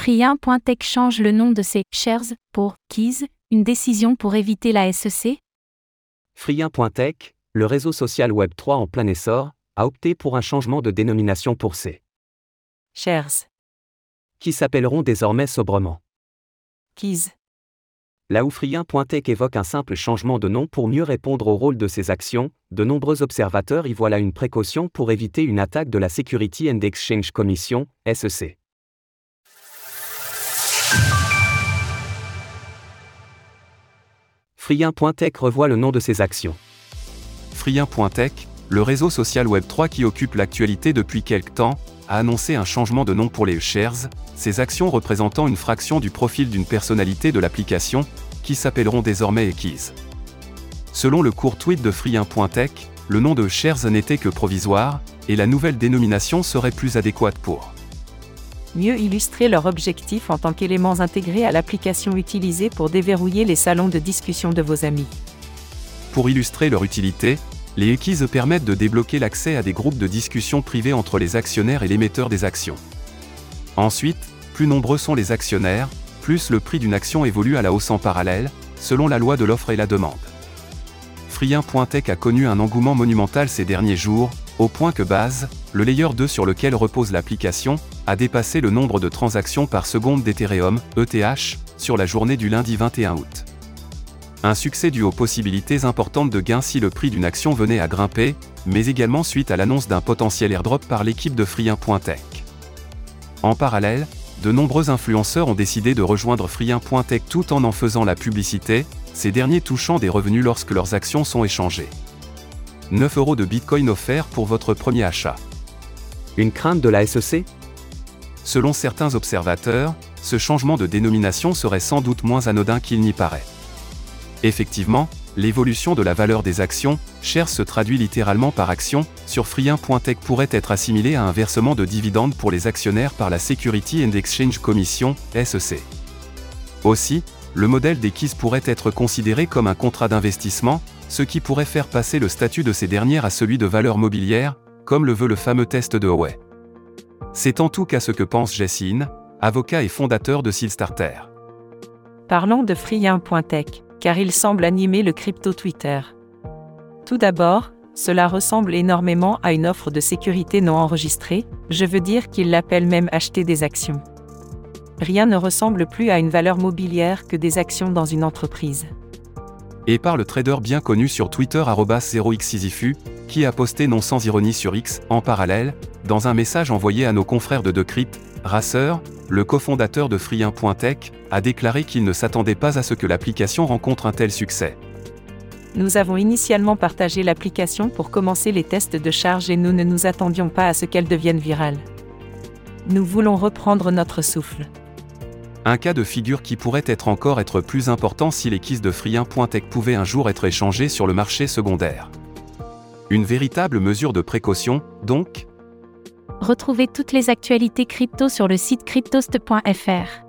Free1.tech change le nom de ses shares pour Keys, une décision pour éviter la SEC Free1.tech, le réseau social Web3 en plein essor, a opté pour un changement de dénomination pour ses Shares. qui s'appelleront désormais sobrement. Keys. Là où Free1.tech évoque un simple changement de nom pour mieux répondre au rôle de ses actions, de nombreux observateurs y voient là une précaution pour éviter une attaque de la Security and Exchange Commission, SEC. Free1.tech revoit le nom de ses actions. Free1.tech, le réseau social Web3 qui occupe l'actualité depuis quelque temps, a annoncé un changement de nom pour les shares, ces actions représentant une fraction du profil d'une personnalité de l'application, qui s'appelleront désormais Keys. Selon le court tweet de Free1.tech, le nom de shares n'était que provisoire, et la nouvelle dénomination serait plus adéquate pour Mieux illustrer leur objectif en tant qu'éléments intégrés à l'application utilisée pour déverrouiller les salons de discussion de vos amis. Pour illustrer leur utilité, les keys permettent de débloquer l'accès à des groupes de discussion privés entre les actionnaires et l'émetteur des actions. Ensuite, plus nombreux sont les actionnaires, plus le prix d'une action évolue à la hausse en parallèle, selon la loi de l'offre et la demande. Free1.tech a connu un engouement monumental ces derniers jours, au point que Base, le layer 2 sur lequel repose l'application, a dépassé le nombre de transactions par seconde d'Ethereum, ETH, sur la journée du lundi 21 août. Un succès dû aux possibilités importantes de gains si le prix d'une action venait à grimper, mais également suite à l'annonce d'un potentiel airdrop par l'équipe de Free1.tech. En parallèle, de nombreux influenceurs ont décidé de rejoindre Free1.tech tout en en faisant la publicité, ces derniers touchant des revenus lorsque leurs actions sont échangées. 9 euros de Bitcoin offerts pour votre premier achat. Une crainte de la SEC Selon certains observateurs, ce changement de dénomination serait sans doute moins anodin qu'il n'y paraît. Effectivement, l'évolution de la valeur des actions, shares se traduit littéralement par action, sur Free1.tech pourrait être assimilé à un versement de dividendes pour les actionnaires par la Security and Exchange Commission, SEC. Aussi, le modèle des KISS pourrait être considéré comme un contrat d'investissement, ce qui pourrait faire passer le statut de ces dernières à celui de valeur mobilière, comme le veut le fameux test de Howey. C'est en tout cas ce que pense Jessine, avocat et fondateur de Sealstarter. Parlons de Free1.tech, car il semble animer le crypto Twitter. Tout d'abord, cela ressemble énormément à une offre de sécurité non enregistrée, je veux dire qu'il l'appelle même acheter des actions. Rien ne ressemble plus à une valeur mobilière que des actions dans une entreprise. Et par le trader bien connu sur Twitter 0xSisyphu, qui a posté non sans ironie sur X, en parallèle, dans un message envoyé à nos confrères de Decrypt, Racer, le cofondateur de Free1.tech, a déclaré qu'il ne s'attendait pas à ce que l'application rencontre un tel succès. Nous avons initialement partagé l'application pour commencer les tests de charge et nous ne nous attendions pas à ce qu'elle devienne virale. Nous voulons reprendre notre souffle. Un cas de figure qui pourrait être encore être plus important si les keys de Free1.tech pouvaient un jour être échangés sur le marché secondaire. Une véritable mesure de précaution, donc Retrouvez toutes les actualités crypto sur le site cryptost.fr.